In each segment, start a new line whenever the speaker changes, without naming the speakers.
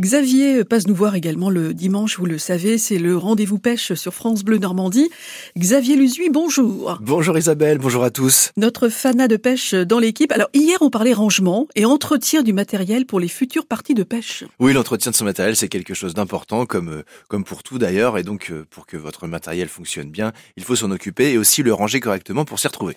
Xavier passe nous voir également le dimanche, vous le savez, c'est le rendez-vous pêche sur France Bleu Normandie. Xavier Luzuy, bonjour.
Bonjour Isabelle, bonjour à tous.
Notre fanat de pêche dans l'équipe. Alors hier on parlait rangement et entretien du matériel pour les futures parties de pêche.
Oui, l'entretien de son matériel c'est quelque chose d'important comme euh, comme pour tout d'ailleurs et donc euh, pour que votre matériel fonctionne bien, il faut s'en occuper et aussi le ranger correctement pour s'y retrouver.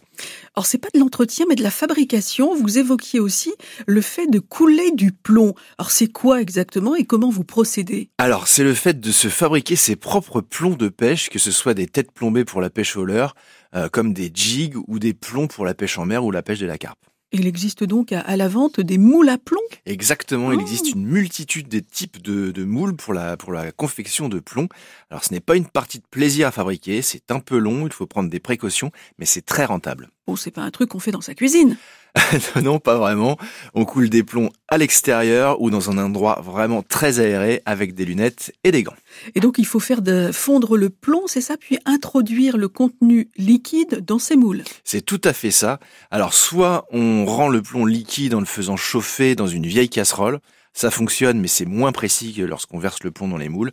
Alors c'est pas de l'entretien mais de la fabrication. Vous évoquiez aussi le fait de couler du plomb. Alors c'est quoi exactement et comment vous procédez?
Alors c'est le fait de se fabriquer ses propres plombs de pêche, que ce soit des têtes plombées pour la pêche au leurre, euh, comme des jigs ou des plombs pour la pêche en mer ou la pêche de la carpe.
Il existe donc à, la vente des moules à plomb
Exactement, il existe oh. une multitude de types de, moules pour la, pour la confection de plomb. Alors ce n'est pas une partie de plaisir à fabriquer, c'est un peu long, il faut prendre des précautions, mais c'est très rentable.
Bon, c'est pas un truc qu'on fait dans sa cuisine
non, pas vraiment. On coule des plombs à l'extérieur ou dans un endroit vraiment très aéré avec des lunettes et des gants.
Et donc il faut faire de fondre le plomb, c'est ça, puis introduire le contenu liquide dans ces moules.
C'est tout à fait ça. Alors soit on rend le plomb liquide en le faisant chauffer dans une vieille casserole, ça fonctionne mais c'est moins précis que lorsqu'on verse le plomb dans les moules.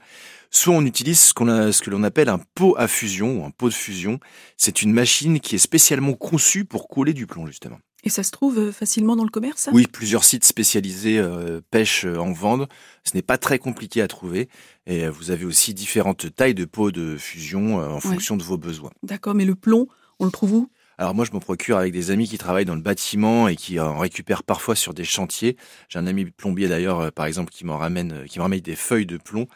Soit on utilise ce, qu'on a, ce que l'on appelle un pot à fusion ou un pot de fusion. C'est une machine qui est spécialement conçue pour couler du plomb justement.
Et ça se trouve euh, facilement dans le commerce
Oui, plusieurs sites spécialisés euh, pêche euh, en vendent. Ce n'est pas très compliqué à trouver. Et vous avez aussi différentes tailles de pots de fusion en fonction de vos besoins.
D'accord, mais le plomb, on le trouve où?
Alors moi, je me procure avec des amis qui travaillent dans le bâtiment et qui en récupèrent parfois sur des chantiers. J'ai un ami plombier d'ailleurs, par exemple, qui m'en ramène, qui me ramène des feuilles de plomb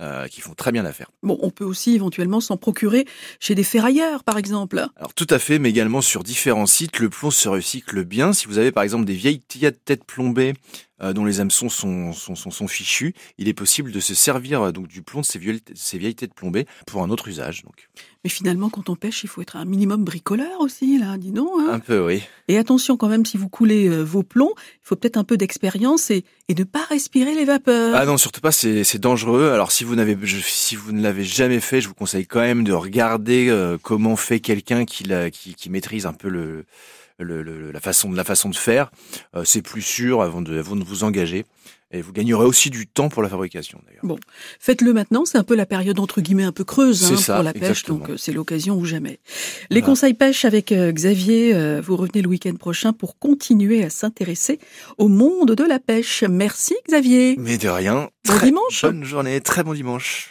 euh, qui font très bien l'affaire.
Bon, on peut aussi éventuellement s'en procurer chez des ferrailleurs, par exemple.
Alors tout à fait, mais également sur différents sites, le plomb se recycle bien. Si vous avez par exemple des vieilles têtes plombées euh, dont les hameçons sont, sont, sont, sont, fichus, il est possible de se servir euh, donc du plomb de ces vieilles, ces vieilles têtes plombées pour un autre usage. Donc.
Mais finalement, quand on pêche, il faut être un minimum bricoleur aussi, là, dis donc. Hein
un peu, oui.
Et attention quand même, si vous coulez vos plombs, il faut peut-être un peu d'expérience et, et ne pas respirer les vapeurs.
Ah non, surtout pas, c'est dangereux. Alors si si vous ne l'avez jamais fait, je vous conseille quand même de regarder euh, comment fait quelqu'un qui, maîtrise un peu la façon de faire. Euh, c'est plus sûr avant de vous engager. Et vous gagnerez aussi du temps pour la fabrication d'ailleurs.
Bon, faites-le maintenant, c'est un peu la période entre guillemets un peu creuse hein, pour la pêche, donc euh, c'est l'occasion ou jamais. Les conseils pêche avec Xavier, vous revenez le week-end prochain pour continuer à s'intéresser au monde de la pêche. Merci Xavier.
Mais de rien.
Bon dimanche.
Bonne journée, très bon dimanche.